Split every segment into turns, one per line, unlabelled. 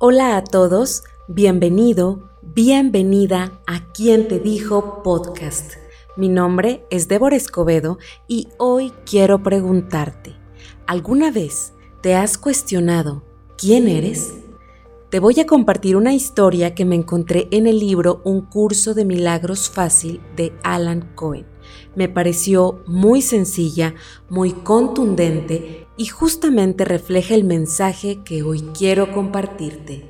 Hola a todos, bienvenido, bienvenida a Quien te dijo podcast. Mi nombre es Débora Escobedo y hoy quiero preguntarte, ¿alguna vez te has cuestionado quién eres? Te voy a compartir una historia que me encontré en el libro Un curso de milagros fácil de Alan Cohen. Me pareció muy sencilla, muy contundente y justamente refleja el mensaje que hoy quiero compartirte.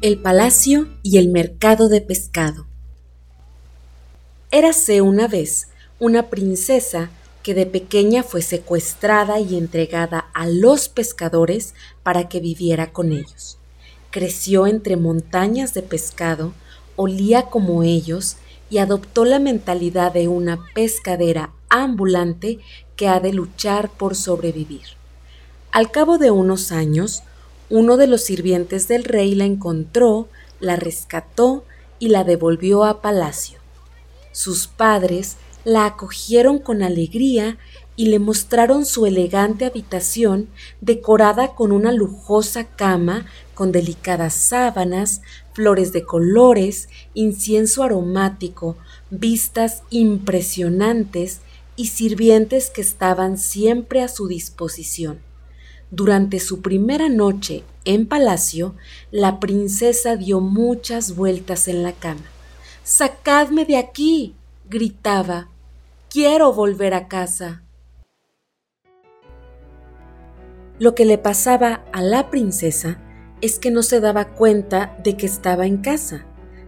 El palacio y el mercado de pescado. Érase una vez una princesa que de pequeña fue secuestrada y entregada a los pescadores para que viviera con ellos. Creció entre montañas de pescado, olía como ellos y adoptó la mentalidad de una pescadera ambulante que ha de luchar por sobrevivir. Al cabo de unos años, uno de los sirvientes del rey la encontró, la rescató y la devolvió a palacio. Sus padres la acogieron con alegría y le mostraron su elegante habitación decorada con una lujosa cama con delicadas sábanas, flores de colores, incienso aromático, vistas impresionantes y sirvientes que estaban siempre a su disposición. Durante su primera noche en palacio, la princesa dio muchas vueltas en la cama. Sacadme de aquí. gritaba. Quiero volver a casa. Lo que le pasaba a la princesa es que no se daba cuenta de que estaba en casa.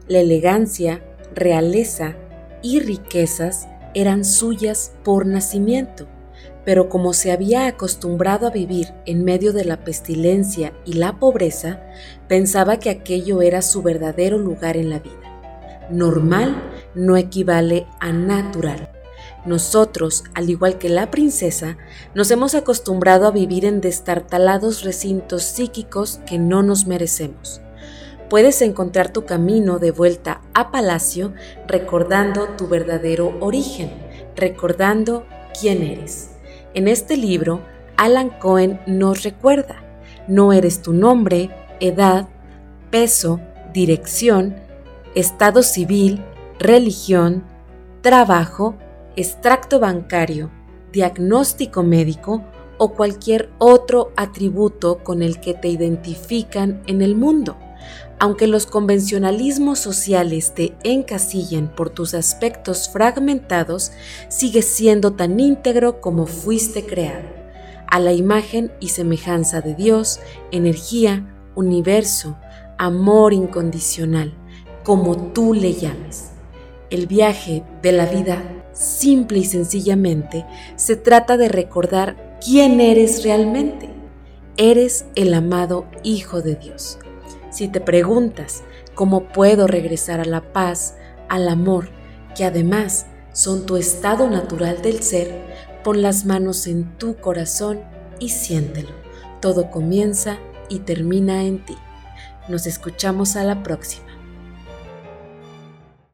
La elegancia, realeza y riquezas eran suyas por nacimiento, pero como se había acostumbrado a vivir en medio de la pestilencia y la pobreza, pensaba que aquello era su verdadero lugar en la vida. Normal no equivale a natural. Nosotros, al igual que la princesa, nos hemos acostumbrado a vivir en destartalados recintos psíquicos que no nos merecemos. Puedes encontrar tu camino de vuelta a palacio recordando tu verdadero origen, recordando quién eres. En este libro, Alan Cohen nos recuerda, no eres tu nombre, edad, peso, dirección, estado civil, religión, trabajo, extracto bancario, diagnóstico médico o cualquier otro atributo con el que te identifican en el mundo. Aunque los convencionalismos sociales te encasillen por tus aspectos fragmentados, sigues siendo tan íntegro como fuiste creado, a la imagen y semejanza de Dios, energía, universo, amor incondicional, como tú le llames. El viaje de la vida simple y sencillamente se trata de recordar quién eres realmente. Eres el amado Hijo de Dios. Si te preguntas cómo puedo regresar a la paz, al amor, que además son tu estado natural del ser, pon las manos en tu corazón y siéntelo. Todo comienza y termina en ti. Nos escuchamos a la próxima.